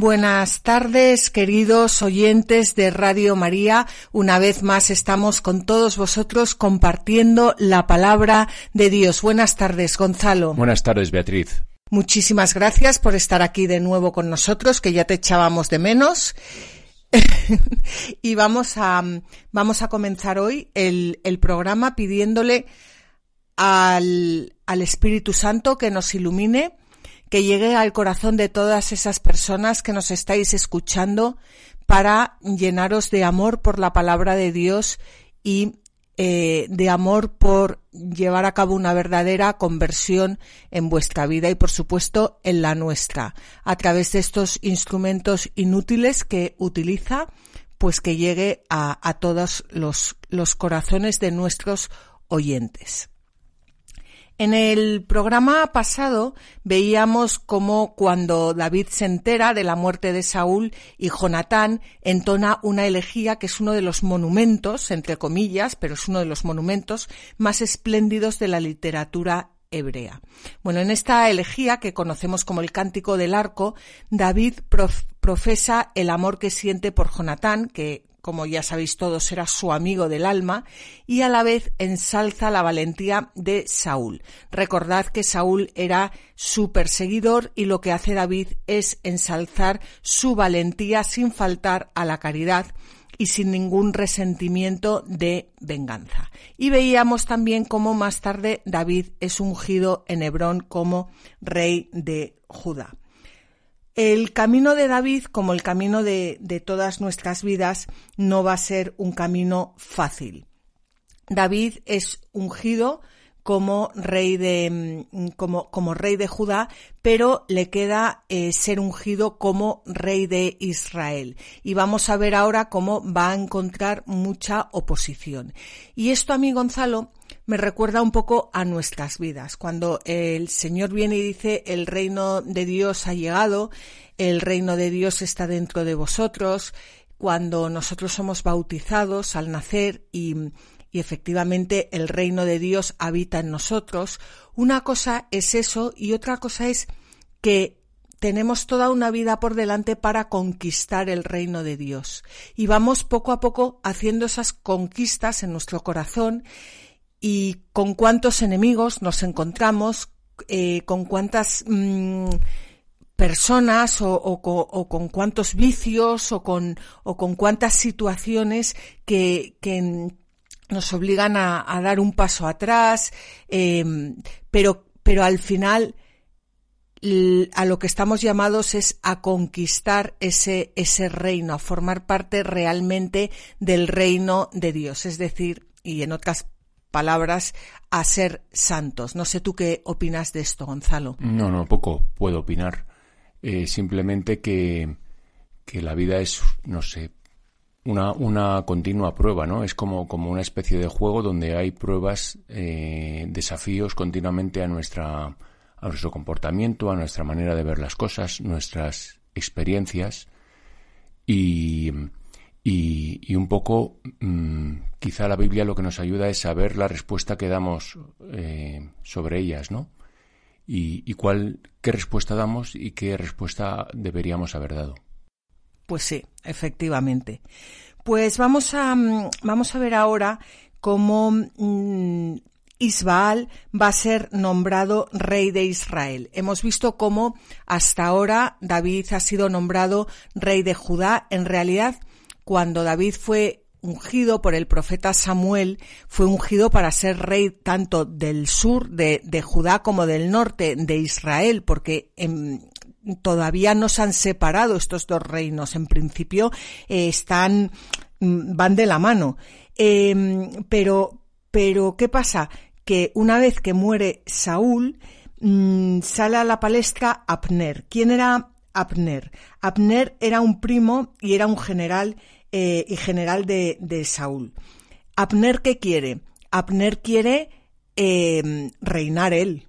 Buenas tardes, queridos oyentes de Radio María. Una vez más estamos con todos vosotros compartiendo la palabra de Dios. Buenas tardes, Gonzalo. Buenas tardes, Beatriz. Muchísimas gracias por estar aquí de nuevo con nosotros, que ya te echábamos de menos. y vamos a, vamos a comenzar hoy el, el programa pidiéndole al, al Espíritu Santo que nos ilumine que llegue al corazón de todas esas personas que nos estáis escuchando para llenaros de amor por la palabra de Dios y eh, de amor por llevar a cabo una verdadera conversión en vuestra vida y por supuesto en la nuestra a través de estos instrumentos inútiles que utiliza pues que llegue a, a todos los, los corazones de nuestros oyentes. En el programa pasado veíamos cómo cuando David se entera de la muerte de Saúl y Jonatán entona una elegía que es uno de los monumentos, entre comillas, pero es uno de los monumentos más espléndidos de la literatura hebrea. Bueno, en esta elegía que conocemos como el Cántico del Arco, David profesa el amor que siente por Jonatán, que como ya sabéis todos, era su amigo del alma, y a la vez ensalza la valentía de Saúl. Recordad que Saúl era su perseguidor y lo que hace David es ensalzar su valentía sin faltar a la caridad y sin ningún resentimiento de venganza. Y veíamos también cómo más tarde David es ungido en Hebrón como rey de Judá. El camino de David, como el camino de, todas nuestras vidas, no va a ser un camino fácil. David es ungido como rey de mm, como, como rey de Judá, pero le queda eh, ser ungido como rey de Israel. Y vamos a ver ahora cómo va a encontrar mucha oposición. Y esto a mí, Gonzalo, me recuerda un poco a nuestras vidas. Cuando el Señor viene y dice el reino de Dios ha llegado, el reino de Dios está dentro de vosotros, cuando nosotros somos bautizados al nacer y, efectivamente el reino de Dios habita en nosotros, una cosa es eso y otra cosa es que tenemos toda una vida por delante para conquistar el reino de Dios. Y vamos poco a poco haciendo esas conquistas en nuestro corazón y con cuántos enemigos nos encontramos, eh, con cuántas mm, personas o, con cuántos vicios o con, o con cuántas situaciones que, nos obligan a, dar un paso atrás, eh, pero, pero al final a lo que estamos llamados es a conquistar ese, ese reino, a formar parte realmente del reino de Dios. Es decir, y en otras palabras a ser santos. No sé tú qué opinas de esto, Gonzalo. No, no, poco puedo opinar. Eh, simplemente que, que la vida es, no sé, una, una continua prueba, ¿no? Es como, como una especie de juego donde hay pruebas, eh, desafíos continuamente a nuestra, a nuestro comportamiento, a nuestra manera de ver las cosas, nuestras experiencias y, y, y un poco mmm, quizá la Biblia lo que nos ayuda es saber la respuesta que damos eh, sobre ellas, ¿no? Y, y, cuál, qué respuesta damos y qué respuesta deberíamos haber dado. Pues sí, efectivamente. Pues vamos a, mm, vamos a ver ahora cómo mmm, Isbaal va a ser nombrado rey de Israel. Hemos visto cómo hasta ahora David ha sido nombrado rey de Judá. En realidad, cuando David fue ungido por el profeta Samuel, fue ungido para ser rey tanto del sur de, Judá como del norte de Israel, porque en, todavía no se han separado estos dos reinos. En principio eh, están, mm, van de la mano. Eh, pero, pero, ¿qué pasa? Que una vez que muere Saúl, mmm, sale a la palestra Abner. ¿Quién era Abner? Abner era un primo y era un general eh, y general de, de, Saúl. Abner, ¿qué quiere? Abner quiere eh, reinar él,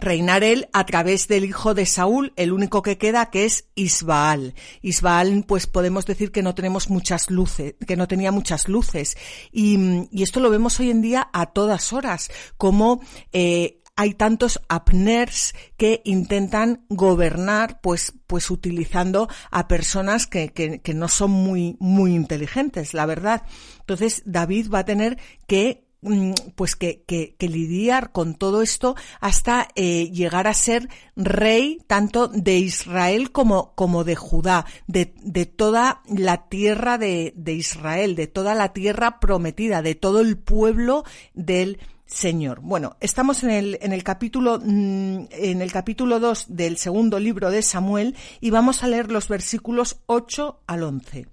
reinar él a través del hijo de Saúl, el único que queda que es Isbaal. Isbaal, pues podemos decir que no tenemos muchas luces, que no tenía muchas luces. Y, y esto lo vemos hoy en día a todas horas, como eh, hay tantos apners que intentan gobernar, pues, pues utilizando a personas que, que, que no son muy, muy inteligentes, la verdad. Entonces, David va a tener que Mm, pues que, que, que, lidiar con todo esto hasta eh, llegar a ser rey tanto de Israel como, como de Judá, de, de toda la tierra de, de, Israel, de toda la tierra prometida, de todo el pueblo del Señor. Bueno, estamos en el, en el capítulo, mm, en el capítulo 2 del segundo libro de Samuel y vamos a leer los versículos 8 al 11.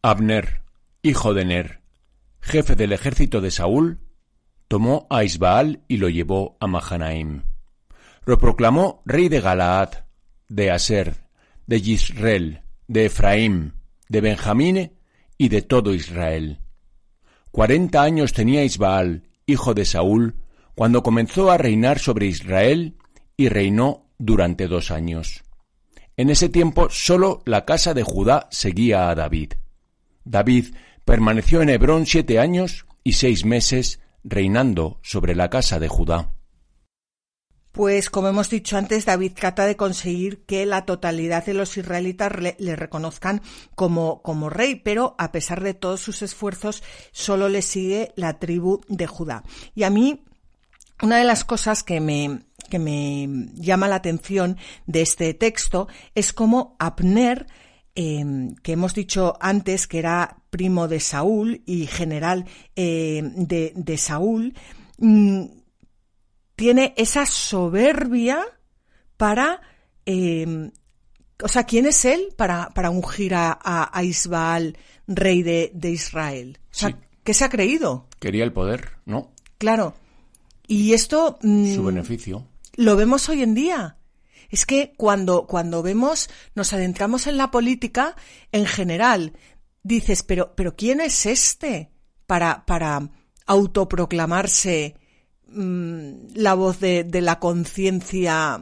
Abner, hijo de Ner, jefe del ejército de Saúl, tomó a Isbaal y lo llevó a Mahanaim. Lo proclamó rey de Galaad, de Aser, de Yisrael, de Efraín, de Benjamín y de todo Israel. Cuarenta años tenía Isbaal, hijo de Saúl, cuando comenzó a reinar sobre Israel y reinó durante dos años. En ese tiempo sólo la casa de Judá seguía a David. David permaneció en Hebrón siete años y seis meses reinando sobre la casa de Judá. Pues como hemos dicho antes, David trata de conseguir que la totalidad de los israelitas le, reconozcan como, como, rey, pero a pesar de todos sus esfuerzos, solo le sigue la tribu de Judá. Y a mí, una de las cosas que me, que me llama la atención de este texto es cómo Abner Em, que hemos dicho antes que era primo de Saúl y general eh, de, de, Saúl, mm, tiene esa soberbia para... Eh, o sea, ¿quién es él para, para ungir a, a, Isbaal, rey de, de, Israel? O sea, ¿qué se ha creído? Quería el poder, ¿no? Claro. Y esto... Mm, Su beneficio. Lo vemos hoy en día. Es que cuando, cuando vemos, nos adentramos en la política, en general, dices, pero, pero ¿quién es este para, para autoproclamarse mmm, la voz de, de la conciencia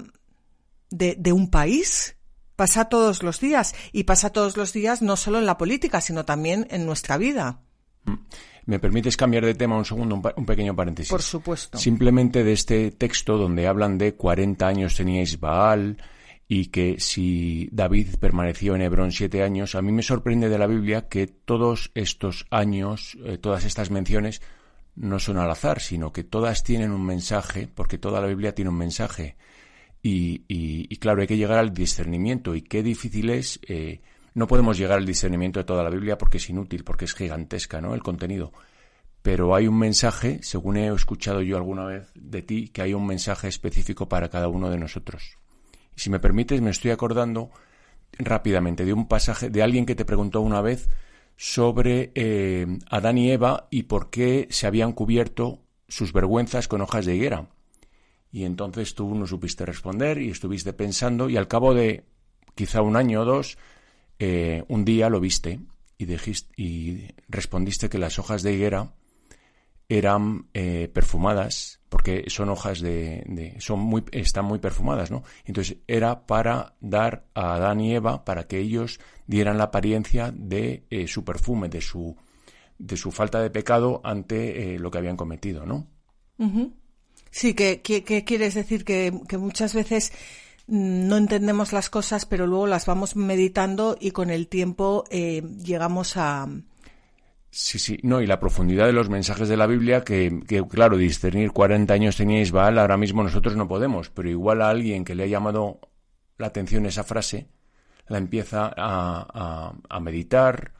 de, de un país? Pasa todos los días y pasa todos los días no solo en la política, sino también en nuestra vida. Mm. ¿Me permites cambiar de tema un segundo, un, pequeño paréntesis? Por supuesto. Simplemente de este texto donde hablan de 40 años teníais Baal y que si David permaneció en Hebrón siete años, a mí me sorprende de la Biblia que todos estos años, eh, todas estas menciones, no son al azar, sino que todas tienen un mensaje, porque toda la Biblia tiene un mensaje. Y, y, claro, hay que llegar al discernimiento. Y qué difícil es eh, no podemos llegar al discernimiento de toda la Biblia porque es inútil, porque es gigantesca, ¿no? El contenido. Pero hay un mensaje, según he escuchado yo alguna vez de ti, que hay un mensaje específico para cada uno de nosotros. Y si me permites, me estoy acordando rápidamente de un pasaje de alguien que te preguntó una vez sobre eh, Adán y Eva y por qué se habían cubierto sus vergüenzas con hojas de higuera. Y entonces tú no supiste responder y estuviste pensando y al cabo de quizá un año o dos eh, un día lo viste y, y respondiste que las hojas de higuera eran eh, perfumadas porque son hojas de, son muy están muy perfumadas no entonces era para dar a Adán y Eva para que ellos dieran la apariencia de eh, su perfume de su de su falta de pecado ante lo que habían cometido no sí que, quieres decir que, que muchas veces no entendemos las cosas, pero luego las vamos meditando y con el tiempo eh, llegamos a... Sí, sí, no, y la profundidad de los mensajes de la Biblia, que, claro, discernir 40 años tenía Isbaal, ahora mismo nosotros no podemos, pero igual a alguien que le ha llamado la atención esa frase, la empieza a, a, meditar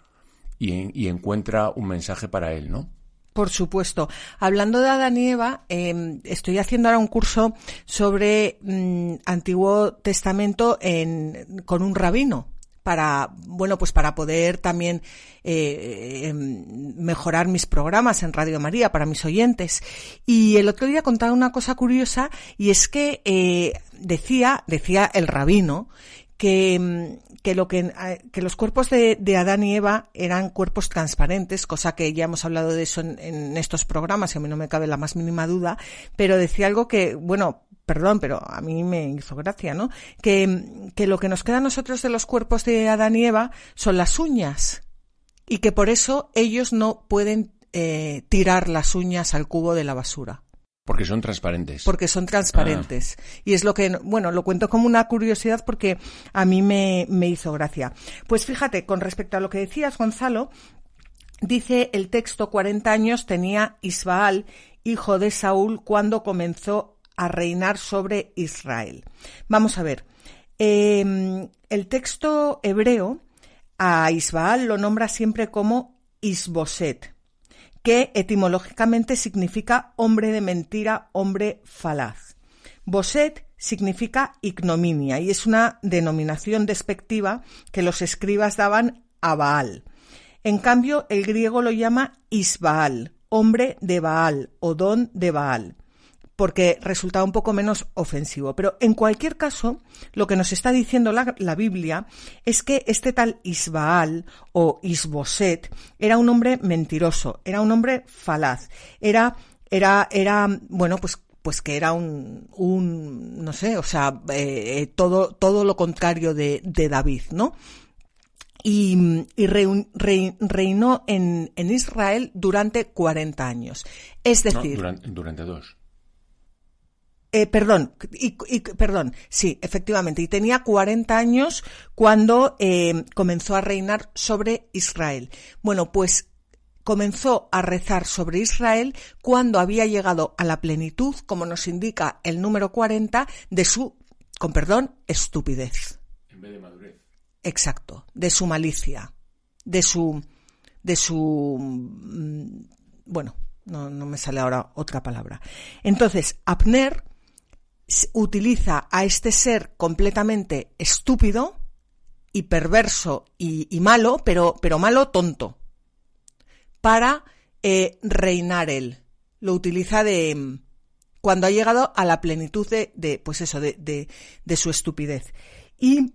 y, y encuentra un mensaje para él, ¿no? Por supuesto. Hablando de Adán y Eva, em, estoy haciendo ahora un curso sobre mm, Antiguo Testamento en, con un rabino para bueno pues para poder también eh, em, mejorar mis programas en Radio María para mis oyentes. Y el otro día contaba una cosa curiosa y es que eh, decía decía el rabino que, mm, que, lo que, eh, que los cuerpos de, de, Adán y Eva eran cuerpos transparentes, cosa que ya hemos hablado de eso en, estos programas y a mí no me cabe la más mínima duda, pero decía algo que, bueno, perdón, pero a mí me hizo gracia, ¿no? Que, que lo que nos queda a nosotros de los cuerpos de Adán y Eva son las uñas y que por eso ellos no pueden eh, tirar las uñas al cubo de la basura. Porque son transparentes. Porque son transparentes. Ah. Y es lo que, bueno, lo cuento como una curiosidad porque a mí me, me hizo gracia. Pues fíjate, con respecto a lo que decías, Gonzalo, dice el texto, 40 años tenía Isbaal, hijo de Saúl, cuando comenzó a reinar sobre Israel. Vamos a ver. Eh, el texto hebreo a Isbaal lo nombra siempre como Isboset, que etimológicamente significa hombre de mentira, hombre falaz. Boset significa ignominia y es una denominación despectiva que los escribas daban a Baal. En cambio, el griego lo llama Isbaal, hombre de Baal o don de Baal porque resulta un poco menos ofensivo. Pero en cualquier caso, lo que nos está diciendo la, la Biblia es que este tal Isbaal o Isboset era un hombre mentiroso, era un hombre falaz, era, era, era, bueno, pues pues que era un, un no sé, o sea, eh, todo, todo lo contrario de, de David, ¿no? y, y reinó en, en, Israel durante 40 años. Es decir... No, durante, durante, dos. Eh, perdón, y, y, perdón, sí, efectivamente, y tenía 40 años cuando eh, comenzó a reinar sobre Israel. Bueno, pues comenzó a rezar sobre Israel cuando había llegado a la plenitud, como nos indica el número 40, de su, con perdón, estupidez. En vez de madurez. Exacto, de su malicia, de su, de su, mm, bueno, no, no me sale ahora otra palabra. Entonces, Abner utiliza a este ser completamente estúpido y perverso y, malo, pero, pero malo tonto, para eh, reinar él. Lo utiliza de cuando ha llegado a la plenitud de, pues eso, de, de, de, su estupidez. Y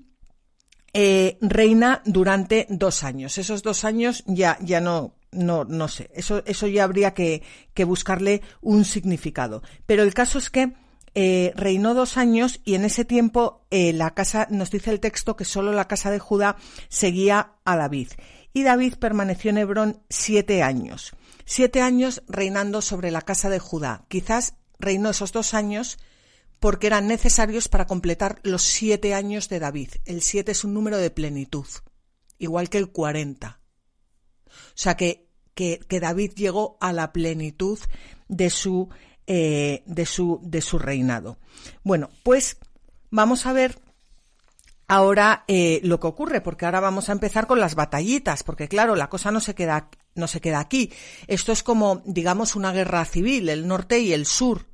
eh, reina durante dos años. Esos dos años ya, ya no, no, no sé. Eso, eso ya habría que, que buscarle un significado. Pero el caso es que eh, reinó dos años y en ese tiempo eh, la casa, nos dice el texto que solo la casa de Judá seguía a David. Y David permaneció en Hebrón siete años. Siete años reinando sobre la casa de Judá. Quizás reinó esos dos años porque eran necesarios para completar los siete años de David. El siete es un número de plenitud, igual que el cuarenta. O sea que, que, que David llegó a la plenitud de su eh, de, su, de su reinado. Bueno, pues vamos a ver ahora eh, lo que ocurre, porque ahora vamos a empezar con las batallitas, porque claro, la cosa no se queda, no se queda aquí. Esto es como, digamos, una guerra civil, el norte y el sur.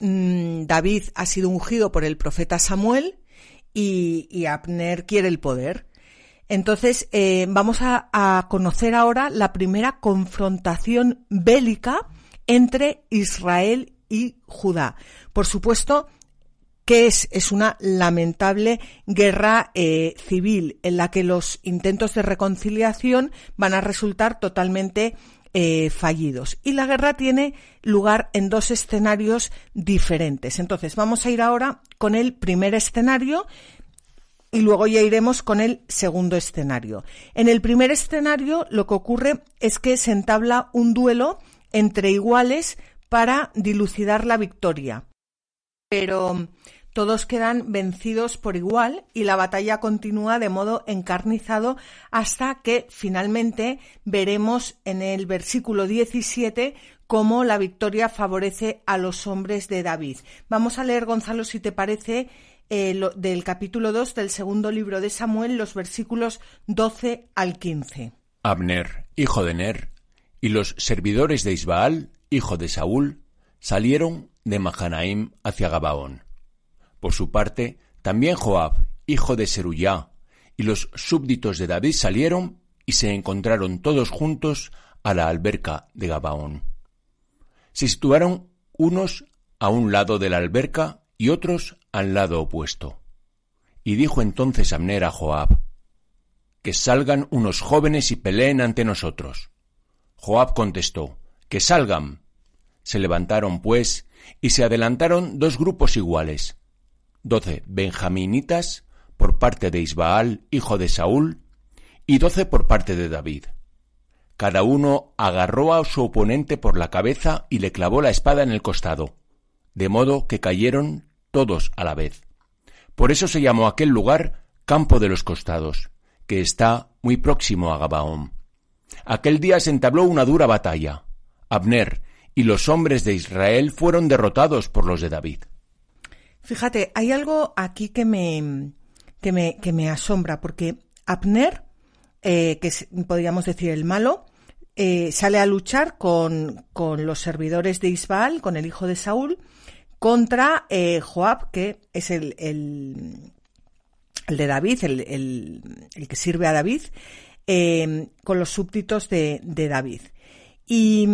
Mm, David ha sido ungido por el profeta Samuel y, Abner quiere el poder. Entonces, eh, vamos a, conocer ahora la primera confrontación bélica entre Israel y Judá. Por supuesto, que es? Es una lamentable guerra eh, civil en la que los intentos de reconciliación van a resultar totalmente eh, fallidos. Y la guerra tiene lugar en dos escenarios diferentes. Entonces, vamos a ir ahora con el primer escenario y luego ya iremos con el segundo escenario. En el primer escenario lo que ocurre es que se entabla un duelo entre iguales para dilucidar la victoria. Pero todos quedan vencidos por igual y la batalla continúa de modo encarnizado hasta que finalmente veremos en el versículo 17 cómo la victoria favorece a los hombres de David. Vamos a leer, Gonzalo, si te parece, eh, lo, del capítulo 2 del segundo libro de Samuel, los versículos 12 al 15. Abner, hijo de Ner, y los servidores de Isbaal, hijo de Saúl, salieron de Mahanaim hacia Gabaón. Por su parte, también Joab, hijo de Seruyá, y los súbditos de David salieron y se encontraron todos juntos a la alberca de Gabaón. Se situaron unos a un lado de la alberca y otros al lado opuesto. Y dijo entonces Abner a Joab, que salgan unos jóvenes y peleen ante nosotros. Joab contestó, que salgan. Se levantaron, pues, y se adelantaron dos grupos iguales, doce benjaminitas por parte de Isbaal, hijo de Saúl, y doce por parte de David. Cada uno agarró a su oponente por la cabeza y le clavó la espada en el costado, de modo que cayeron todos a la vez. Por eso se llamó aquel lugar Campo de los Costados, que está muy próximo a Gabaón. Aquel día se entabló una dura batalla. Abner y los hombres de Israel fueron derrotados por los de David. Fíjate, hay algo aquí que me, que me, que me asombra, porque Abner, eh, que podríamos decir el malo, eh, sale a luchar con, con, los servidores de Isbaal, con el hijo de Saúl, contra eh, Joab, que es el, el, el de David, el, el, que sirve a David, con los súbditos de, David y,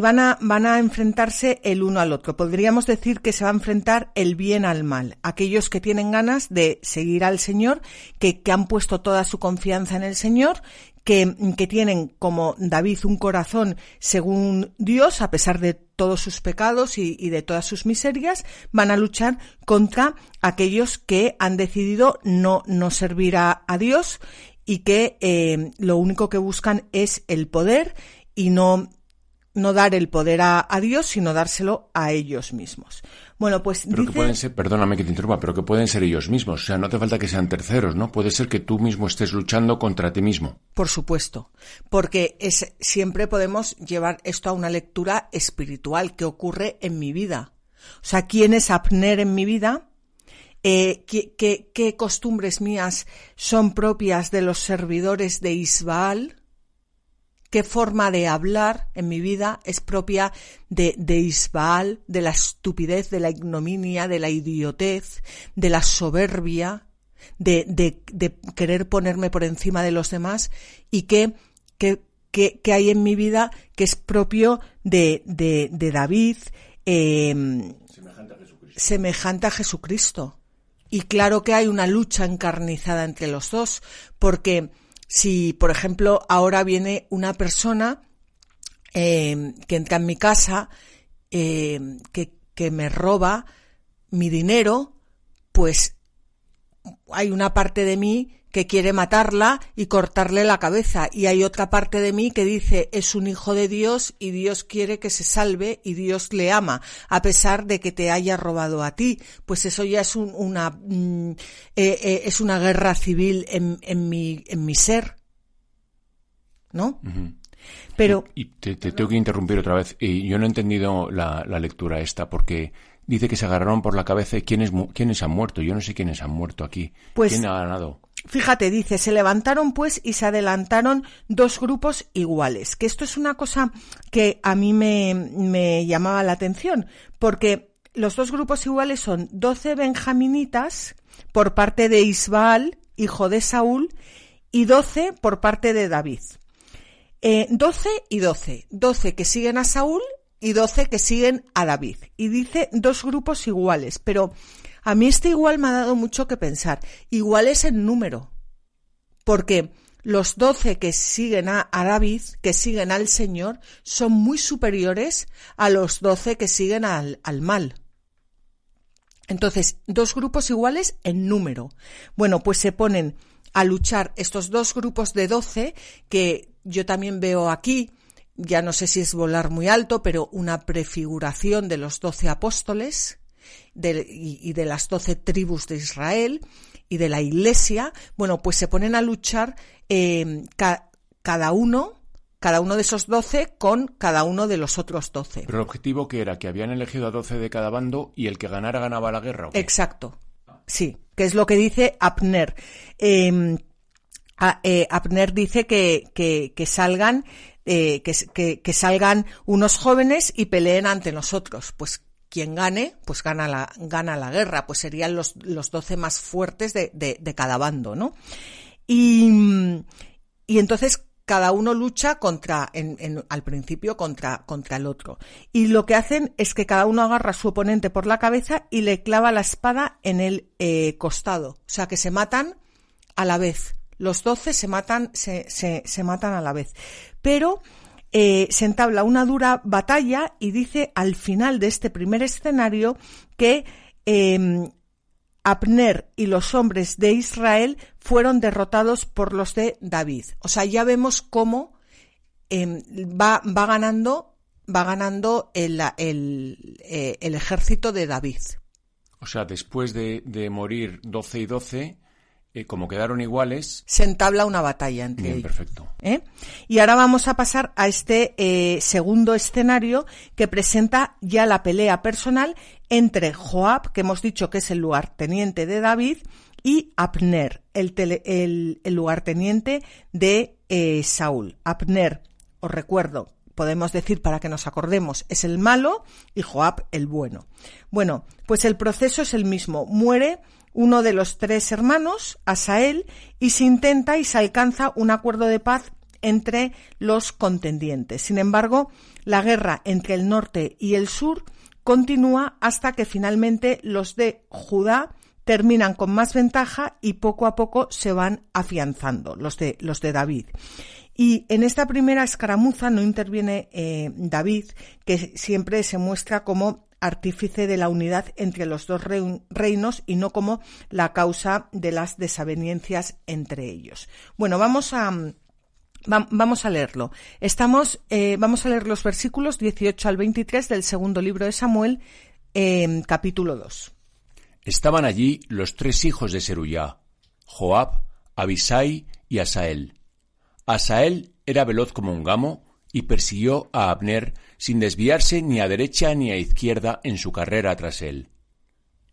van, a, van a enfrentarse el uno al otro. Podríamos decir que se va a enfrentar el bien al mal. Aquellos que tienen ganas de seguir al Señor, que, han puesto toda su confianza en el Señor, que, tienen como David un corazón según Dios, a pesar de todos sus pecados y, de todas sus miserias, van a luchar contra aquellos que han decidido no, no servir a Dios y que eh, lo único que buscan es el poder y no, no dar el poder a, Dios, sino dárselo a ellos mismos. Bueno, pues pero que pueden ser, perdóname que te interrumpa, pero que pueden ser ellos mismos. O sea, no hace falta que sean terceros, ¿no? Puede ser que tú mismo estés luchando contra ti mismo. Por supuesto, porque es, siempre podemos llevar esto a una lectura espiritual que ocurre en mi vida. O sea, ¿quién es Abner en mi vida? Eh, ¿qué, qué, qué costumbres mías son propias de los servidores de Isbaal? qué forma de hablar en mi vida es propia de, de Isbaal, de la estupidez, de la ignominia, de la idiotez, de la soberbia, de, de, de querer ponerme por encima de los demás y qué, qué, hay en mi vida que es propio de, de, de David, eh, semejante, a semejante a Jesucristo. Y claro que hay una lucha encarnizada entre los dos, porque si, por ejemplo, ahora viene una persona eh, que entra en mi casa, eh, que, que me roba mi dinero, pues hay una parte de mí que quiere matarla y cortarle la cabeza. Y hay otra parte de mí que dice es un hijo de Dios y Dios quiere que se salve y Dios le ama, a pesar de que te haya robado a ti. Pues eso ya es una, mm, eh, eh, es una guerra civil en, en, mi, en mi ser. ¿No? Pero. Y, te, tengo que interrumpir otra vez. Y yo no he entendido la, la lectura esta porque dice que se agarraron por la cabeza y quiénes, quiénes han muerto. Yo no sé quiénes han muerto aquí. Pues, ¿Quién ha ganado? Fíjate, dice, se levantaron pues y se adelantaron dos grupos iguales, que esto es una cosa que a mí me, llamaba la atención, porque los dos grupos iguales son doce benjaminitas por parte de Isbaal, hijo de Saúl, y doce por parte de David. Eh, doce y doce. Doce que siguen a Saúl y doce que siguen a David. Y dice dos grupos iguales, pero a mí este igual me ha dado mucho que pensar. Igual es el número. Porque los doce que siguen a, David, que siguen al Señor, son muy superiores a los doce que siguen al, al mal. Entonces, dos grupos iguales en número. Bueno, pues se ponen a luchar estos dos grupos de doce que yo también veo aquí, ya no sé si es volar muy alto, pero una prefiguración de los doce apóstoles, y, de las doce tribus de Israel y de la Iglesia, bueno, pues se ponen a luchar eh, cada uno cada uno de esos doce con cada uno de los otros doce. Pero el objetivo que era que habían elegido a doce de cada bando y el que ganara ganaba la guerra. Exacto. Sí, que es lo que dice Abner. Em, eh, Abner dice que, que, salgan eh, que, que, salgan unos jóvenes y peleen ante nosotros. Pues quien gane, pues gana la, gana la guerra, pues serían los, los 12 más fuertes de, cada bando, ¿no? Y, entonces cada uno lucha contra, en, al principio contra, contra el otro. Y lo que hacen es que cada uno agarra a su oponente por la cabeza y le clava la espada en el eh, costado. O sea que se matan a la vez. Los doce se matan, se, se matan a la vez. Pero eh, se entabla una dura batalla y dice al final de este primer escenario que eh, Abner y los hombres de Israel fueron derrotados por los de David. O sea, ya vemos cómo em, va, ganando, va ganando eh, el, ejército de David. O sea, después de, de morir 12 y 12, eh, como quedaron iguales. Se entabla una batalla entre Bien, perfecto. ¿Eh? Y ahora vamos a pasar a este eh, segundo escenario que presenta ya la pelea personal entre Joab, que hemos dicho que es el lugarteniente de David, y Abner, el, el, el lugarteniente de Saúl. Abner, os recuerdo, podemos decir para que nos acordemos, es el malo y Joab el bueno. Bueno, pues el proceso es el mismo. Muere uno de los tres hermanos, Asael, y se intenta y se alcanza un acuerdo de paz entre los contendientes. Sin embargo, la guerra entre el norte y el sur continúa hasta que finalmente los de Judá terminan con más ventaja y poco a poco se van afianzando, los de, los de David. Y en esta primera escaramuza no interviene eh, David, que siempre se muestra como artífice de la unidad entre los dos reinos y no como la causa de las desavenencias entre ellos. Bueno, vamos a, vamos a leerlo. Estamos, eh, vamos a leer los versículos 18 al 23 del segundo libro de Samuel, eh, capítulo 2. Estaban allí los tres hijos de Seruyá, Joab, Abisai y Asael. Asael era veloz como un gamo y persiguió a Abner sin desviarse ni a derecha ni a izquierda en su carrera tras él.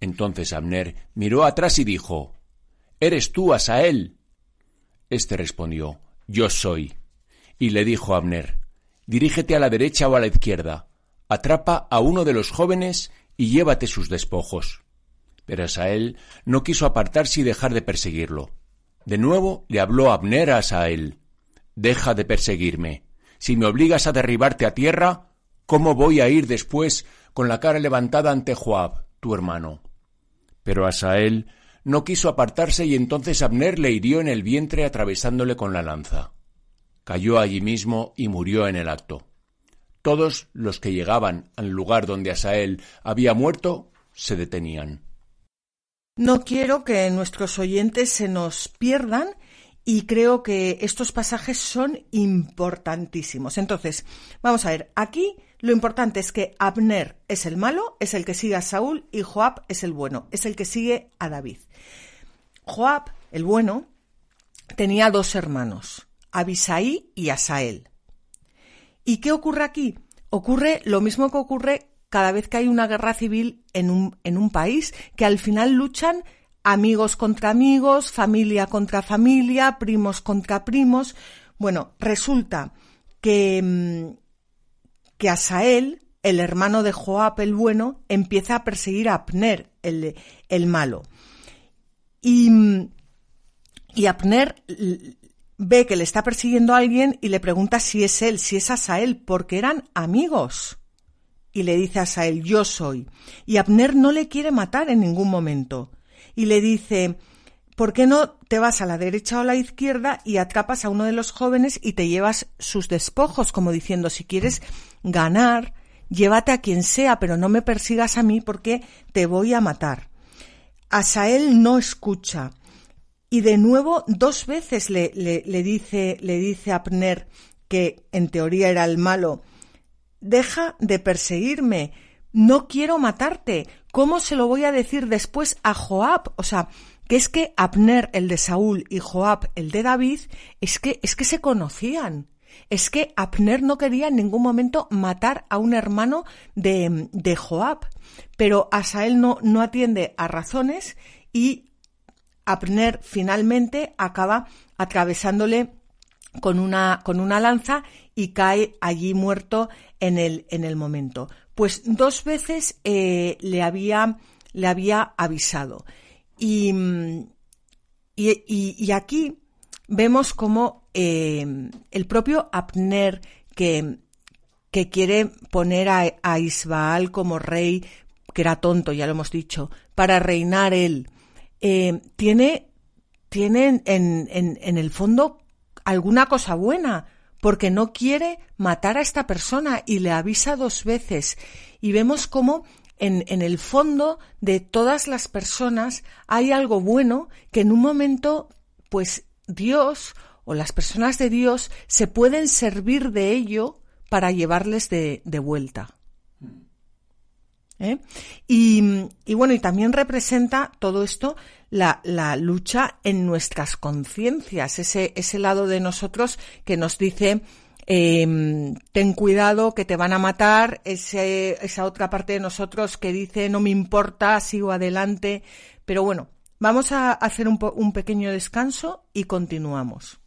Entonces Abner miró atrás y dijo ¿Eres tú, Asael? Este respondió Yo soy. Y le dijo a Abner Dirígete a la derecha o a la izquierda, atrapa a uno de los jóvenes y llévate sus despojos. Pero Asael no quiso apartarse y dejar de perseguirlo. De nuevo le habló Abner a Asael Deja de perseguirme. Si me obligas a derribarte a tierra, ¿Cómo voy a ir después con la cara levantada ante Joab, tu hermano? Pero Asael no quiso apartarse y entonces Abner le hirió en el vientre atravesándole con la lanza. Cayó allí mismo y murió en el acto. Todos los que llegaban al lugar donde Asael había muerto se detenían. No quiero que nuestros oyentes se nos pierdan y creo que estos pasajes son importantísimos. Entonces, vamos a ver, aquí lo importante es que Abner es el malo, es el que sigue a Saúl, y Joab es el bueno, es el que sigue a David. Joab, el bueno, tenía dos hermanos, Abisaí y Asael. ¿Y qué ocurre aquí? Ocurre lo mismo que ocurre cada vez que hay una guerra civil en un, en un país, que al final luchan amigos contra amigos, familia contra familia, primos contra primos. Bueno, resulta que mm, que Asael, el hermano de Joab el bueno, empieza a perseguir a Abner, el, el malo. Y, y Abner ve que le está persiguiendo a alguien y le pregunta si es él, si es Asael, porque eran amigos. Y le dice a Asael, yo soy. Y Abner no le quiere matar en ningún momento. Y le dice, ¿por qué no te vas a la derecha o a la izquierda y atrapas a uno de los jóvenes y te llevas sus despojos, como diciendo, si quieres ganar, llévate a quien sea, pero no me persigas a mí porque te voy a matar. Asael no escucha. Y de nuevo, dos veces le, dice, le dice a Abner, que en teoría era el malo, deja de perseguirme, no quiero matarte. ¿Cómo se lo voy a decir después a Joab? O sea, que es que Abner, el de Saúl, y Joab, el de David, es que, es que se conocían. Es que Abner no quería en ningún momento matar a un hermano de, de Joab, pero Asael no, no atiende a razones y Abner finalmente acaba atravesándole con una, con una lanza y cae allí muerto en el, en el momento. Pues dos veces eh, le, había, le había avisado. Y, y, aquí vemos cómo eh, el propio Abner que, que quiere poner a, a Isbaal como rey, que era tonto, ya lo hemos dicho, para reinar él, eh, tiene, tiene en, en, en el fondo alguna cosa buena, porque no quiere matar a esta persona y le avisa dos veces. Y vemos cómo en, en, el fondo de todas las personas hay algo bueno que en un momento, pues Dios o las personas de Dios se pueden servir de ello para llevarles de, de vuelta. ¿Eh? Y, y, bueno, y también representa todo esto la, la lucha en nuestras conciencias, ese, ese lado de nosotros que nos dice eh, ten cuidado que te van a matar, ese, esa otra parte de nosotros que dice no me importa, sigo adelante, pero bueno, vamos a hacer un, un pequeño descanso y continuamos.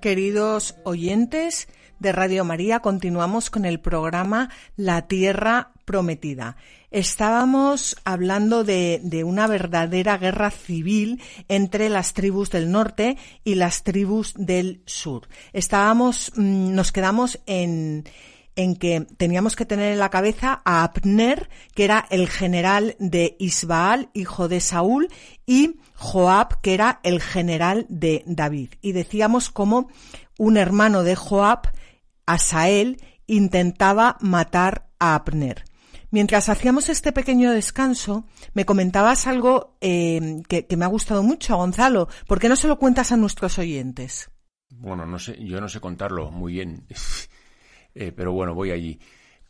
Queridos oyentes de Radio María, continuamos con el programa La Tierra Prometida. Estábamos hablando de, una verdadera guerra civil entre las tribus del norte y las tribus del sur. Estábamos, mm, nos quedamos en, en que teníamos que tener en la cabeza a Abner, que era el general de Isbaal, hijo de Saúl, y Joab, que era el general de David. Y decíamos cómo un hermano de Joab, Asael, intentaba matar a Abner. Mientras hacíamos este pequeño descanso, me comentabas algo eh, que, que, me ha gustado mucho, Gonzalo. ¿Por qué no se lo cuentas a nuestros oyentes? Bueno, no sé, yo no sé contarlo muy bien, eh, pero bueno, voy allí.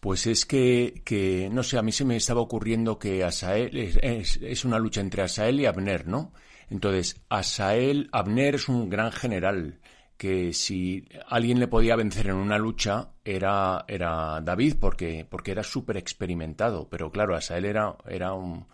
Pues es que, que, no sé, a mí se me estaba ocurriendo que Asael es, es, una lucha entre Asael y Abner, ¿no? Entonces, Asael, Abner es un gran general que si alguien le podía vencer en una lucha era, era David porque, porque era súper experimentado, pero claro, Asael era, era un,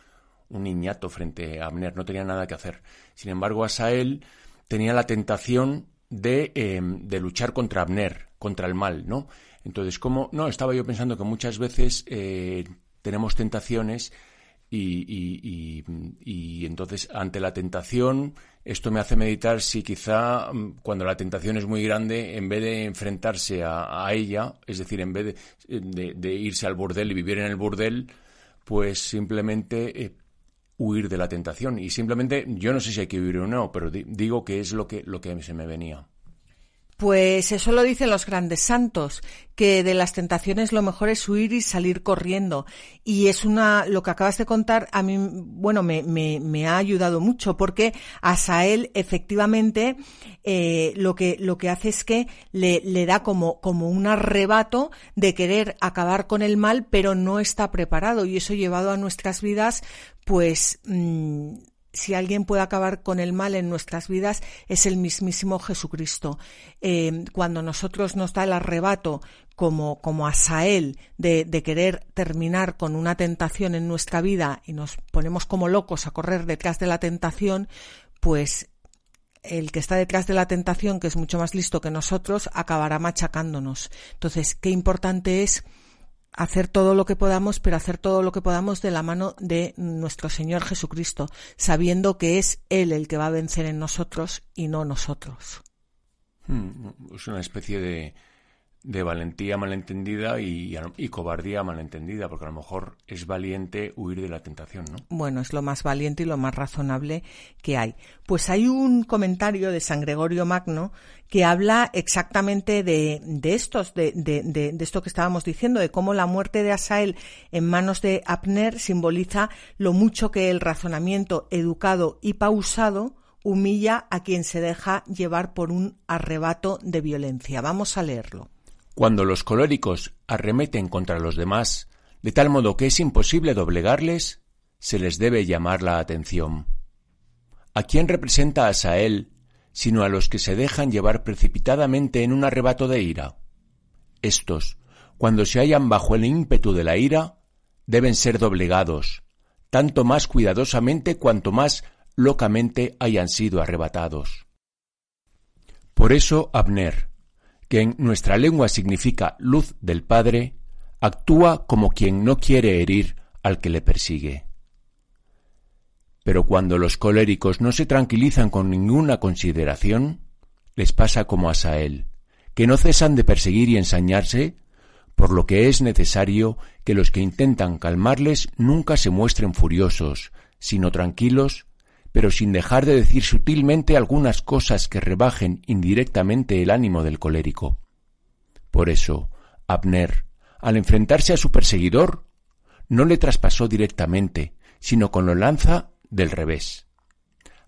un niñato frente a Abner, no tenía nada que hacer. Sin embargo, Asael tenía la tentación de, eh, de luchar contra Abner, contra el mal, ¿no? Entonces, como no, estaba yo pensando que muchas veces eh, tenemos tentaciones y, y, y, entonces ante la tentación esto me hace meditar si quizá mm, cuando la tentación es muy grande, en vez de enfrentarse a, ella, es decir, en vez de, de, irse al burdel y vivir en el burdel, pues simplemente eh, huir de la tentación. Y simplemente, yo no sé si hay que huir o no, pero di, digo que es lo que, lo que se me venía. Pues eso lo dicen los grandes santos, que de las tentaciones lo mejor es huir y salir corriendo. Y es una, lo que acabas de contar, a mí, bueno, me, me, me ha ayudado mucho, porque a Sael efectivamente eh, lo que, lo que hace es que le, le da como, como un arrebato de querer acabar con el mal, pero no está preparado. Y eso llevado a nuestras vidas, pues, mmm, si alguien puede acabar con el mal en nuestras vidas es el mismísimo Jesucristo. Eh, cuando nosotros nos da el arrebato como, como a Sael de, de, querer terminar con una tentación en nuestra vida y nos ponemos como locos a correr detrás de la tentación, pues el que está detrás de la tentación, que es mucho más listo que nosotros, acabará machacándonos. Entonces, qué importante es hacer todo lo que podamos, pero hacer todo lo que podamos de la mano de nuestro Señor Jesucristo, sabiendo que es Él el que va a vencer en nosotros y no nosotros. Hmm, es una especie de, de valentía malentendida y, cobardía malentendida, porque a lo mejor es valiente huir de la tentación, ¿no? Bueno, es lo más valiente y lo más razonable que hay. Pues hay un comentario de San Gregorio Magno que habla exactamente de, de estos, de, de, de, esto que estábamos diciendo, de cómo la muerte de Asael en manos de Abner simboliza lo mucho que el razonamiento educado y pausado humilla a quien se deja llevar por un arrebato de violencia. Vamos a leerlo. Cuando los coléricos arremeten contra los demás, de tal modo que es imposible doblegarles, se les debe llamar la atención. ¿A quién representa Asael sino a los que se dejan llevar precipitadamente en un arrebato de ira? Estos, cuando se hallan bajo el ímpetu de la ira, deben ser doblegados, tanto más cuidadosamente cuanto más locamente hayan sido arrebatados. Por eso Abner, que en nuestra lengua significa luz del Padre, actúa como quien no quiere herir al que le persigue. Pero cuando los coléricos no se tranquilizan con ninguna consideración, les pasa como a Sael, que no cesan de perseguir y ensañarse, por lo que es necesario que los que intentan calmarles nunca se muestren furiosos, sino tranquilos pero sin dejar de decir sutilmente algunas cosas que rebajen indirectamente el ánimo del colérico. Por eso, Abner, al enfrentarse a su perseguidor, no le traspasó directamente, sino con la lanza del revés.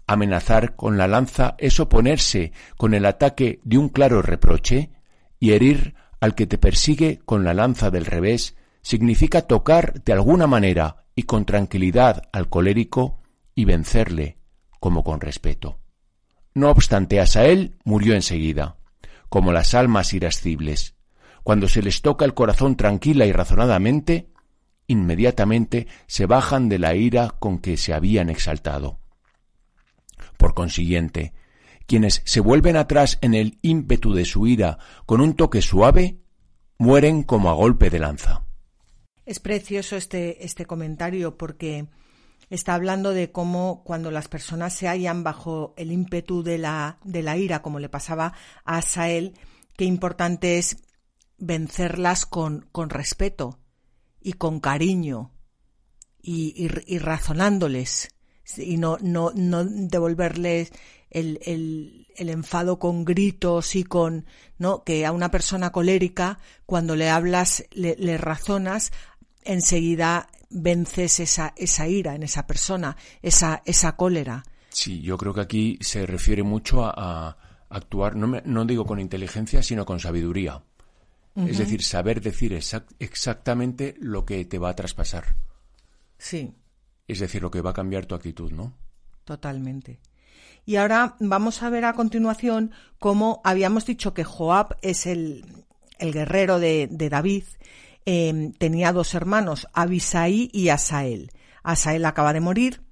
Amenazar con la lanza es oponerse con el ataque de un claro reproche y herir al que te persigue con la lanza del revés significa tocar de alguna manera y con tranquilidad al colérico y vencerle, como con respeto. No obstante, Asael murió enseguida, como las almas irascibles. Cuando se les toca el corazón tranquila y razonadamente, inmediatamente se bajan de la ira con que se habían exaltado. Por consiguiente, quienes se vuelven atrás en el ímpetu de su ira con un toque suave, mueren como a golpe de lanza. Es precioso este, este comentario porque está hablando de cómo cuando las personas se hallan bajo el ímpetu de la, de la ira, como le pasaba a Asael, qué importante es vencerlas con, con respeto y con cariño y, y, razonándoles y no, no, no devolverles el, el, enfado con gritos y con, ¿no? Que a una persona colérica, cuando le hablas, le, le razonas, enseguida vences esa, esa ira en esa persona, esa, esa cólera. Sí, yo creo que aquí se refiere mucho a, actuar, no, me, no, digo con inteligencia, sino con sabiduría. Es decir, saber decir exactamente lo que te va a traspasar. Sí. Es decir, lo que va a cambiar tu actitud, ¿no? Totalmente. Y ahora vamos a ver a continuación cómo habíamos dicho que Joab es el, el guerrero de, de David Em, tenía dos hermanos, Abisai y Asael. Asael acaba de morir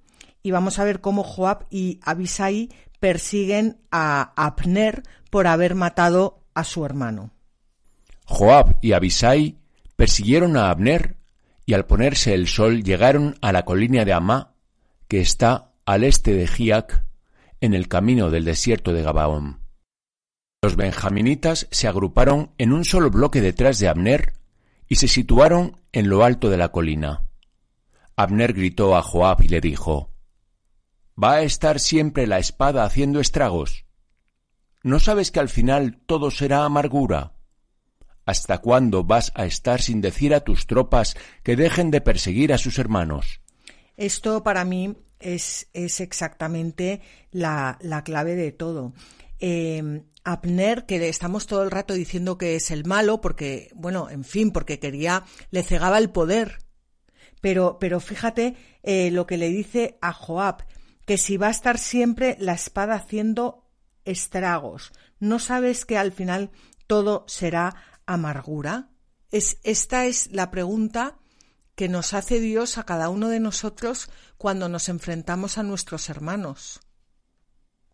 y vamos a ver cómo Joab y Abisai persiguen a Abner por haber matado a su hermano. Joab y Abisai persiguieron a Abner y al ponerse el sol llegaron a la colina de Amá, que está al este de Giac, en el camino del desierto de Gabaón. Los benjaminitas se agruparon en un solo bloque detrás de Abner y se situaron en lo alto de la colina. Abner gritó a Joab y le dijo ¿Va a estar siempre la espada haciendo estragos? ¿No sabes que al final todo será amargura? ¿Hasta cuándo vas a estar sin decir a tus tropas que dejen de perseguir a sus hermanos? Esto para mí es, es exactamente la, la, clave de todo. Eh, que le estamos todo el rato diciendo que es el malo, porque, bueno, en fin, porque quería, le cegaba el poder. Pero, pero fíjate eh, lo que le dice a Joab, que si va a estar siempre la espada haciendo estragos, ¿no sabes que al final todo será amargura? Es, esta es la pregunta que nos hace Dios a cada uno de nosotros cuando nos enfrentamos a nuestros hermanos.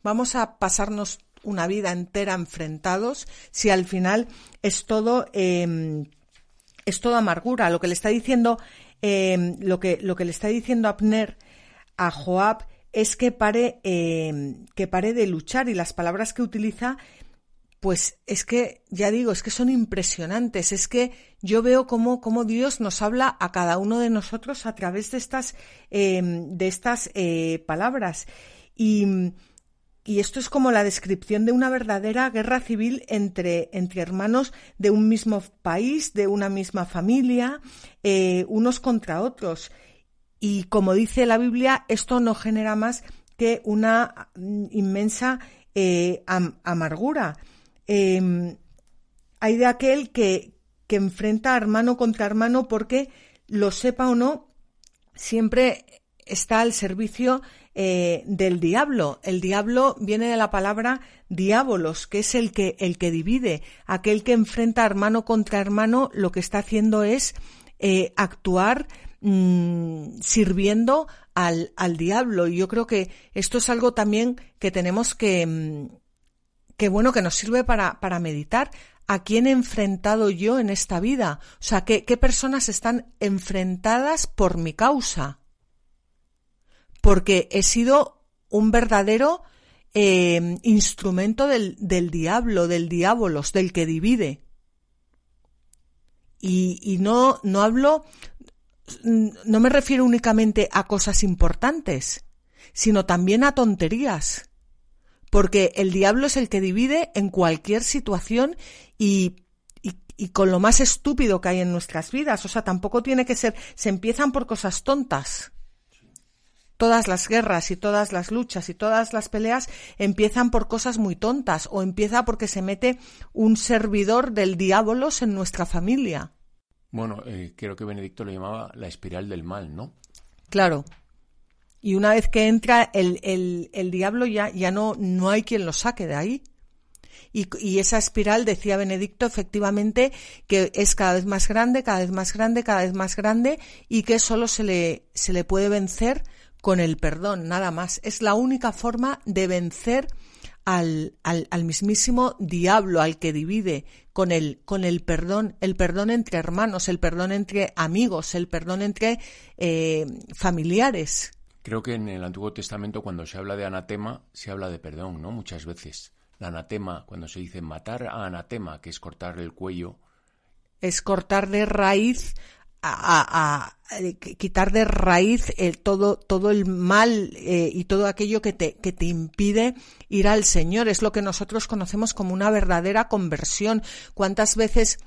Vamos a pasarnos una vida entera enfrentados si al final es todo eh, es toda amargura. Lo que le está diciendo eh, lo que lo que le está diciendo Abner a Joab es que pare eh, que pare de luchar. Y las palabras que utiliza pues es que ya digo es que son impresionantes. Es que yo veo cómo, cómo Dios nos habla a cada uno de nosotros a través de estas de estas palabras. Y y esto es como la descripción de una verdadera guerra civil entre, entre hermanos de un mismo país, de una misma familia, eh, unos contra otros. Y como dice la Biblia, esto no genera más que una mm, inmensa eh, amargura. Em, hay de aquel que, que enfrenta hermano contra hermano porque, lo sepa o no, siempre está al servicio eh, del diablo. El diablo viene de la palabra diabolos, que es el que, el que divide. Aquel que enfrenta hermano contra hermano, lo que está haciendo es eh, actuar mm, sirviendo al, al, diablo. Y yo creo que esto es algo también que tenemos que, mm, que bueno, que nos sirve para, para meditar. ¿A quién he enfrentado yo en esta vida? O sea, ¿qué, qué personas están enfrentadas por mi causa? Porque he sido un verdadero eh, instrumento del, del, diablo, del diabolos, del que divide. Y, y no, no hablo, no me refiero únicamente a cosas importantes, sino también a tonterías. Porque el diablo es el que divide en cualquier situación y, y, y, con lo más estúpido que hay en nuestras vidas. O sea, tampoco tiene que ser, se empiezan por cosas tontas todas las guerras y todas las luchas y todas las peleas empiezan por cosas muy tontas o empieza porque se mete un servidor del diabolos en nuestra familia. Bueno, eh, creo que Benedicto lo llamaba la espiral del mal, ¿no? Claro. Y una vez que entra el, el, el diablo ya, ya no, no hay quien lo saque de ahí. Y, y, esa espiral, decía Benedicto, efectivamente, que es cada vez más grande, cada vez más grande, cada vez más grande, y que solo se le, se le puede vencer con el perdón, nada más. Es la única forma de vencer al, al, al, mismísimo diablo, al que divide con el, con el perdón, el perdón entre hermanos, el perdón entre amigos, el perdón entre eh, familiares. Creo que en el Antiguo Testamento cuando se habla de anatema se habla de perdón, ¿no? Muchas veces. La anatema, cuando se dice matar a anatema, que es cortar el cuello. Es cortar de raíz a, quitar de raíz el, todo, todo el mal eh, y todo aquello que te, que te impide ir al Señor. Es lo que nosotros conocemos como una verdadera conversión. ¿Cuántas veces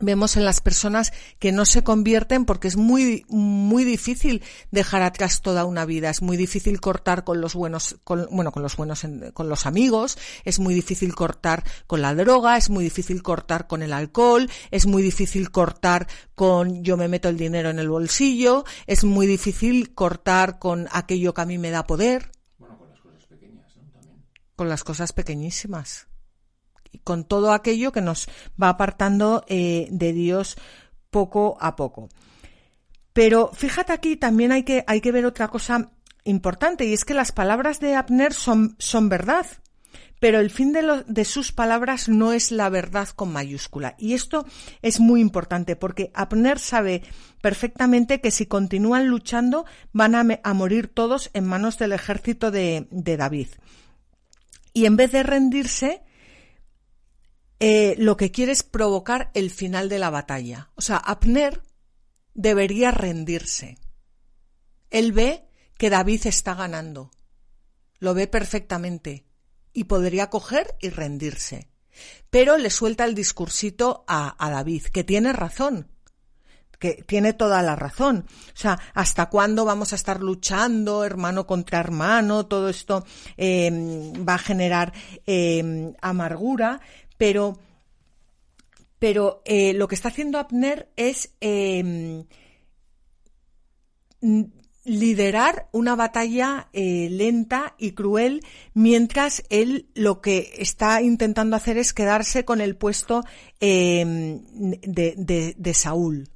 vemos en las personas que no se convierten porque es muy muy difícil dejar atrás toda una vida. Es muy difícil cortar con los buenos con, bueno con los buenos con los amigos. Es muy difícil cortar con la droga. Es muy difícil cortar con el alcohol. Es muy difícil cortar con yo me meto el dinero en el bolsillo. Es muy difícil cortar con aquello que a mí me da poder. Bueno con las cosas pequeñas ¿no? También. con las cosas pequeñísimas con todo aquello que nos va apartando eh, de Dios poco a poco. Pero fíjate aquí también hay que, hay que ver otra cosa importante y es que las palabras de Abner son, son verdad, pero el fin de, sus palabras no es la verdad con mayúscula. Y esto es muy importante porque Abner sabe perfectamente que si continúan luchando van a, a morir todos en manos del ejército de, de David. Y en vez de rendirse, eh, lo que quiere es provocar el final de la batalla. O sea, Abner debería rendirse. Él ve que David está ganando. Lo ve perfectamente. Y podría coger y rendirse. Pero le suelta el discursito a, David, que tiene razón que tiene toda la razón. O sea, ¿hasta cuándo vamos a estar luchando hermano contra hermano? Todo esto eh, va a generar eh, amargura, pero, pero eh, lo que está haciendo Abner es eh, liderar una batalla eh, lenta y cruel, mientras él lo que está intentando hacer es quedarse con el puesto em, de, de Saúl.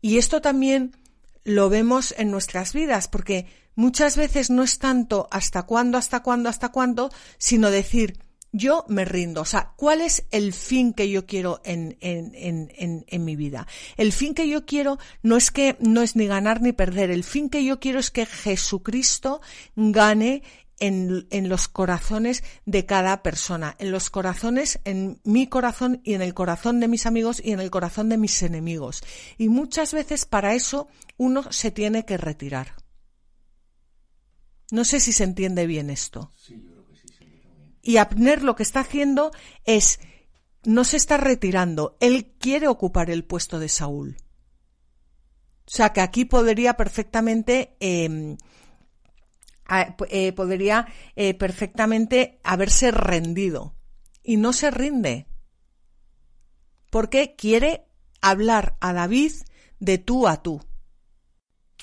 Y esto también lo vemos en nuestras vidas, porque muchas veces no es tanto hasta cuándo, hasta cuándo, hasta cuándo, sino decir, yo me rindo. O sea, ¿cuál es el fin que yo quiero en, en, en, en, mi vida? El fin que yo quiero no es que, no es ni ganar ni perder. El fin que yo quiero es que Jesucristo gane en, en, los corazones de cada persona, en los corazones, en mi corazón y en el corazón de mis amigos y en el corazón de mis enemigos. Y muchas veces para eso uno se tiene que retirar. No sé si se entiende bien esto. Sí. Y Abner lo que está haciendo es, no se está retirando, él quiere ocupar el puesto de Saúl. O sea que aquí podría perfectamente, eh, eh, podría eh, perfectamente haberse rendido. Y no se rinde. Porque quiere hablar a David de tú a tú.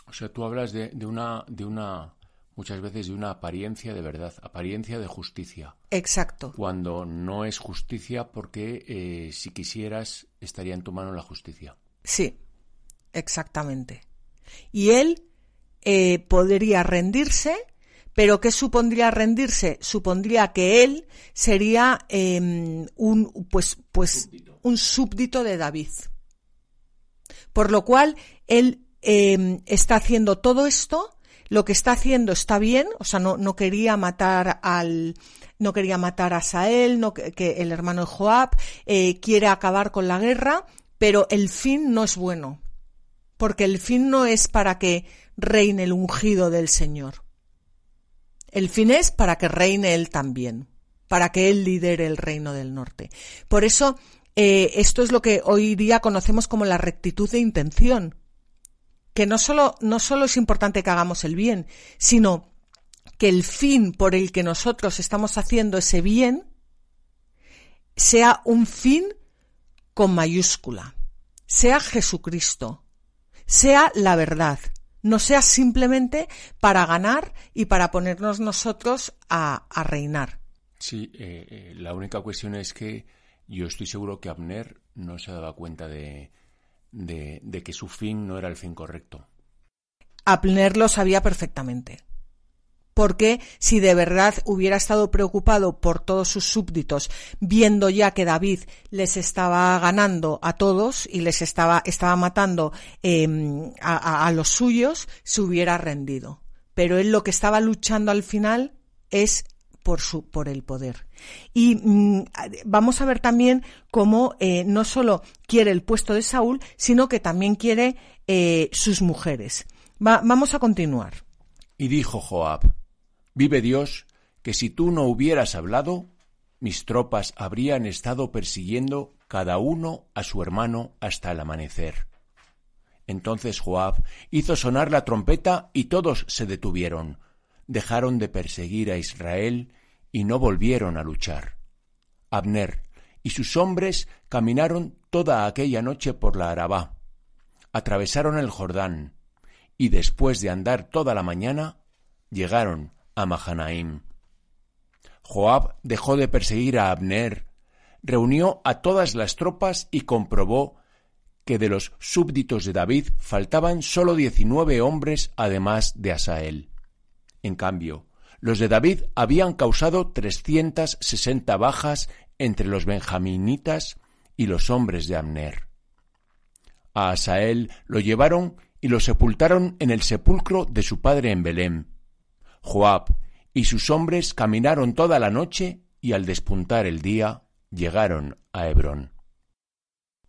O sea, tú hablas de una, de una muchas veces de una apariencia de verdad, apariencia de justicia. Exacto. Cuando no es justicia porque eh, si quisieras estaría en tu mano la justicia. Sí, exactamente. Y él eh, podría rendirse, pero ¿qué supondría rendirse? Supondría que él sería eh, un, pues, pues, súbdito. un súbdito de David. Por lo cual, él em, está haciendo todo esto lo que está haciendo está bien, o sea, no, quería matar al, no quería matar a Sael, no, que, el hermano de Joab, eh, quiere acabar con la guerra, pero el fin no es bueno, porque el fin no es para que reine el ungido del Señor. El fin es para que reine él también, para que él lidere el reino del norte. Por eso, eh, esto es lo que hoy día conocemos como la rectitud de intención que no solo, no solo es importante que hagamos el bien, sino que el fin por el que nosotros estamos haciendo ese bien sea un fin con mayúscula, sea Jesucristo, sea la verdad, no sea simplemente para ganar y para ponernos nosotros a, reinar. Sí, eh, eh, la única cuestión es que yo estoy seguro que Abner no se daba cuenta de, de, que su fin no era el fin correcto. Abner lo sabía perfectamente. porque si de verdad hubiera estado preocupado por todos sus súbditos, viendo ya que David les estaba ganando a todos y les estaba, estaba matando em, a, a los suyos, se hubiera rendido. Pero él lo que estaba luchando al final es por su por el poder. Y mm, vamos a ver también cómo eh, no solo quiere el puesto de Saúl sino que también quiere eh, sus mujeres. Vamos a continuar. Y dijo Joab vive Dios que si tú no hubieras hablado mis tropas habrían estado persiguiendo cada uno a su hermano hasta el amanecer. Entonces Joab hizo sonar la trompeta y todos se detuvieron dejaron de perseguir a Israel y no volvieron a luchar. Abner y sus hombres caminaron toda aquella noche por la Arabá, atravesaron el Jordán, y después de andar toda la mañana, llegaron a Mahanaim. Joab dejó de perseguir a Abner, reunió a todas las tropas y comprobó que de los súbditos de David faltaban sólo diecinueve hombres además de Asael. En cambio, los de David habían causado trescientas sesenta bajas entre los benjaminitas y los hombres de Amner. A Asael lo llevaron y lo sepultaron en el sepulcro de su padre en Belém. Joab y sus hombres caminaron toda la noche y al despuntar el día llegaron a Hebrón.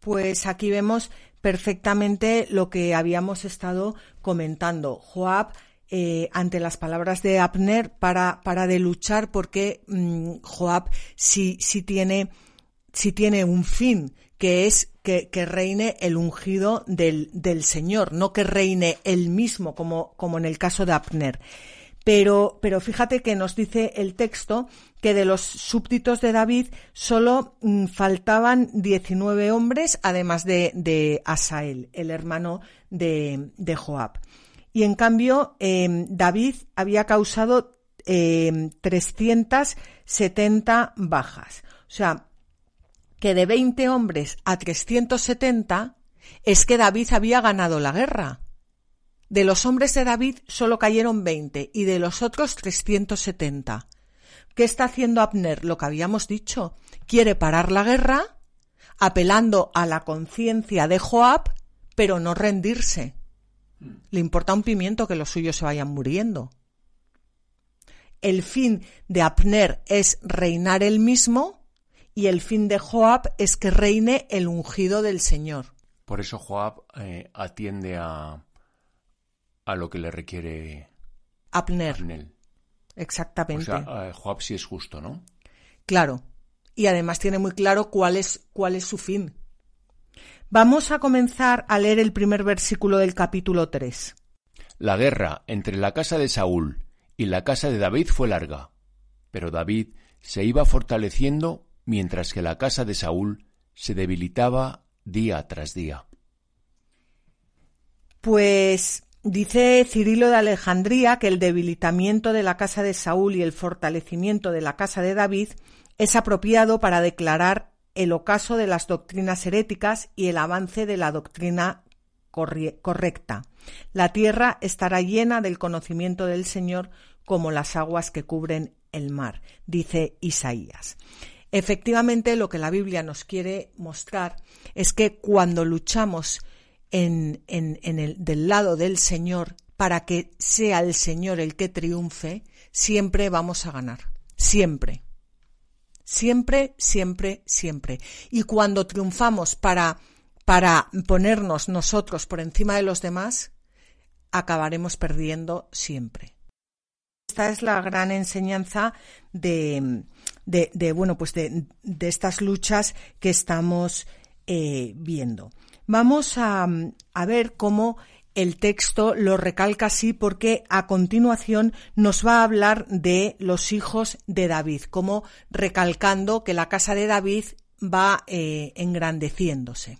Pues aquí vemos perfectamente lo que habíamos estado comentando. Joab eh, ante las palabras de Abner para, para de luchar porque mm, Joab sí, sí, tiene, sí tiene un fin, que es que, reine el ungido del, del, Señor, no que reine él mismo, como, como en el caso de Abner. Pero, pero fíjate que nos dice el texto que de los súbditos de David solo mm, faltaban 19 hombres, además de, de Asael, el hermano de, de Joab y en cambio em, David había causado 370 em, bajas. O sea, que de 20 hombres a 370 es que David había ganado la guerra. De los hombres de David solo cayeron 20 y de los otros 370. ¿Qué está haciendo Abner? Lo que habíamos dicho. Quiere parar la guerra, apelando a la conciencia de Joab, pero no rendirse. Le importa un pimiento que los suyos se vayan muriendo. El fin de Abner es reinar él mismo y el fin de Joab es que reine el ungido del Señor. Por eso Joab eh, atiende a, a lo que le requiere Abner. Exactamente. O sea, eh, Joab sí es justo, ¿no? Claro. Y además tiene muy claro cuál es, cuál es su fin. Vamos a comenzar a leer el primer versículo del capítulo 3. La guerra entre la casa de Saúl y la casa de David fue larga, pero David se iba fortaleciendo mientras que la casa de Saúl se debilitaba día tras día. Pues dice Cirilo de Alejandría que el debilitamiento de la casa de Saúl y el fortalecimiento de la casa de David es apropiado para declarar el ocaso de las doctrinas heréticas y el avance de la doctrina correcta. La tierra estará llena del conocimiento del Señor como las aguas que cubren el mar, dice Isaías. Efectivamente, lo que la Biblia nos quiere mostrar es que cuando luchamos en, en el, del lado del Señor para que sea el Señor el que triunfe, siempre vamos a ganar. Siempre. Siempre, siempre, siempre. Y cuando triunfamos para, para ponernos nosotros por encima de los demás, acabaremos perdiendo siempre. Esta es la gran enseñanza de, de, bueno, pues de, de, estas luchas que estamos eh, viendo. Vamos a, a ver cómo el texto lo recalca así porque a continuación nos va a hablar de los hijos de David, como recalcando que la casa de David va eh, engrandeciéndose.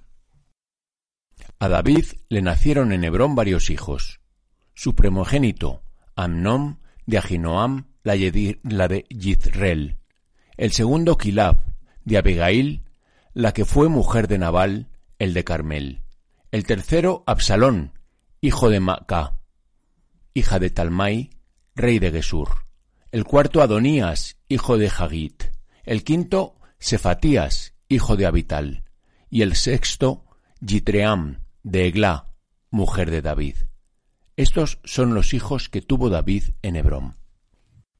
A David le nacieron en Hebrón varios hijos. Su primogénito, Amnón, de Ahinoam, la, la de Yizrel. El segundo, Kilab, de Abigail, la que fue mujer de Nabal, el de Carmel. El tercero, Absalón, hijo de Maca, hija de Talmai, rey de Gesur. El cuarto Adonías, hijo de Hagit. El quinto Sefatías, hijo de Abital. Y el sexto Yitream, de Eglá, mujer de David. Estos son los hijos que tuvo David en Hebrón.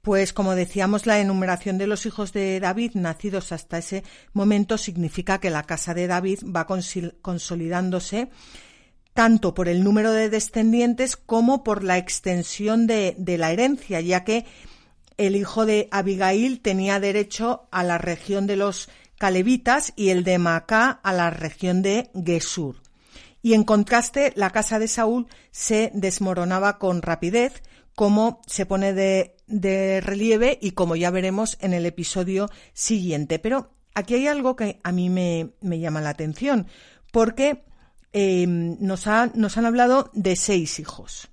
Pues como decíamos, la enumeración de los hijos de David nacidos hasta ese momento significa que la casa de David va consolidándose tanto por el número de descendientes como por la extensión de, la herencia, ya que el hijo de Abigail tenía derecho a la región de los Calevitas y el de Macá a la región de Gesur. Y en contraste, la casa de Saúl se desmoronaba con rapidez, como se pone de, relieve y como ya veremos en el episodio siguiente. Pero aquí hay algo que a mí me, llama la atención, porque em, nos, han hablado de seis hijos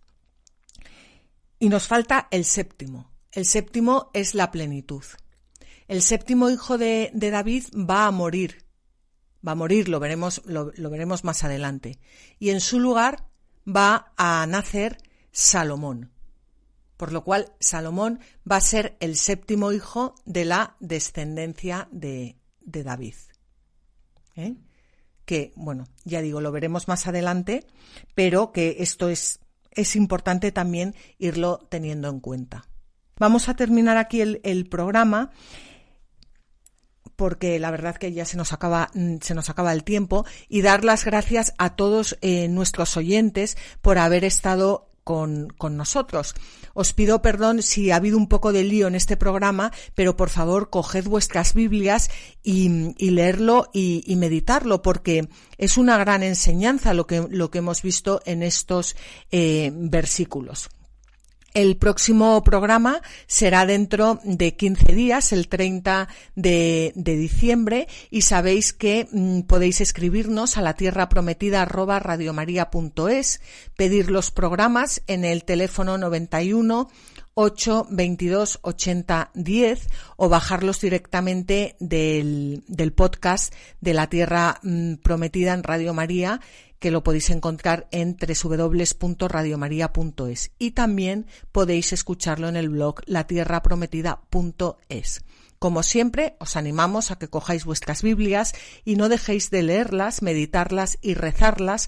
y nos falta el séptimo. El séptimo es la plenitud. El séptimo hijo de, David va a morir. Va a morir, lo veremos, lo veremos más adelante. Y en su lugar va a nacer Salomón por lo cual Salomón va a ser el séptimo hijo de la descendencia de, David. ¿Eh? Que, bueno, ya digo, lo veremos más adelante, pero que esto es, es importante también irlo teniendo en cuenta. Vamos a terminar aquí el, programa porque la verdad que ya se nos acaba, se nos acaba el tiempo y dar las gracias a todos eh, nuestros oyentes por haber estado con, nosotros. Os pido perdón si ha habido un poco de lío en este programa, pero por favor coged vuestras Biblias y, leerlo y, meditarlo, porque es una gran enseñanza lo que, lo que hemos visto en estos eh, versículos. El próximo programa será dentro de 15 días, el 30 de, diciembre, y sabéis que mm, podéis escribirnos a la tierra prometida pedir los programas en el teléfono 91 8 22 80 10 o bajarlos directamente del, del podcast de la tierra mm, prometida en Radio María que lo podéis encontrar en www.radiomaria.es y también podéis escucharlo en el blog latierraprometida.es. Como siempre, os animamos a que cojáis vuestras Biblias y no dejéis de leerlas, meditarlas y rezarlas,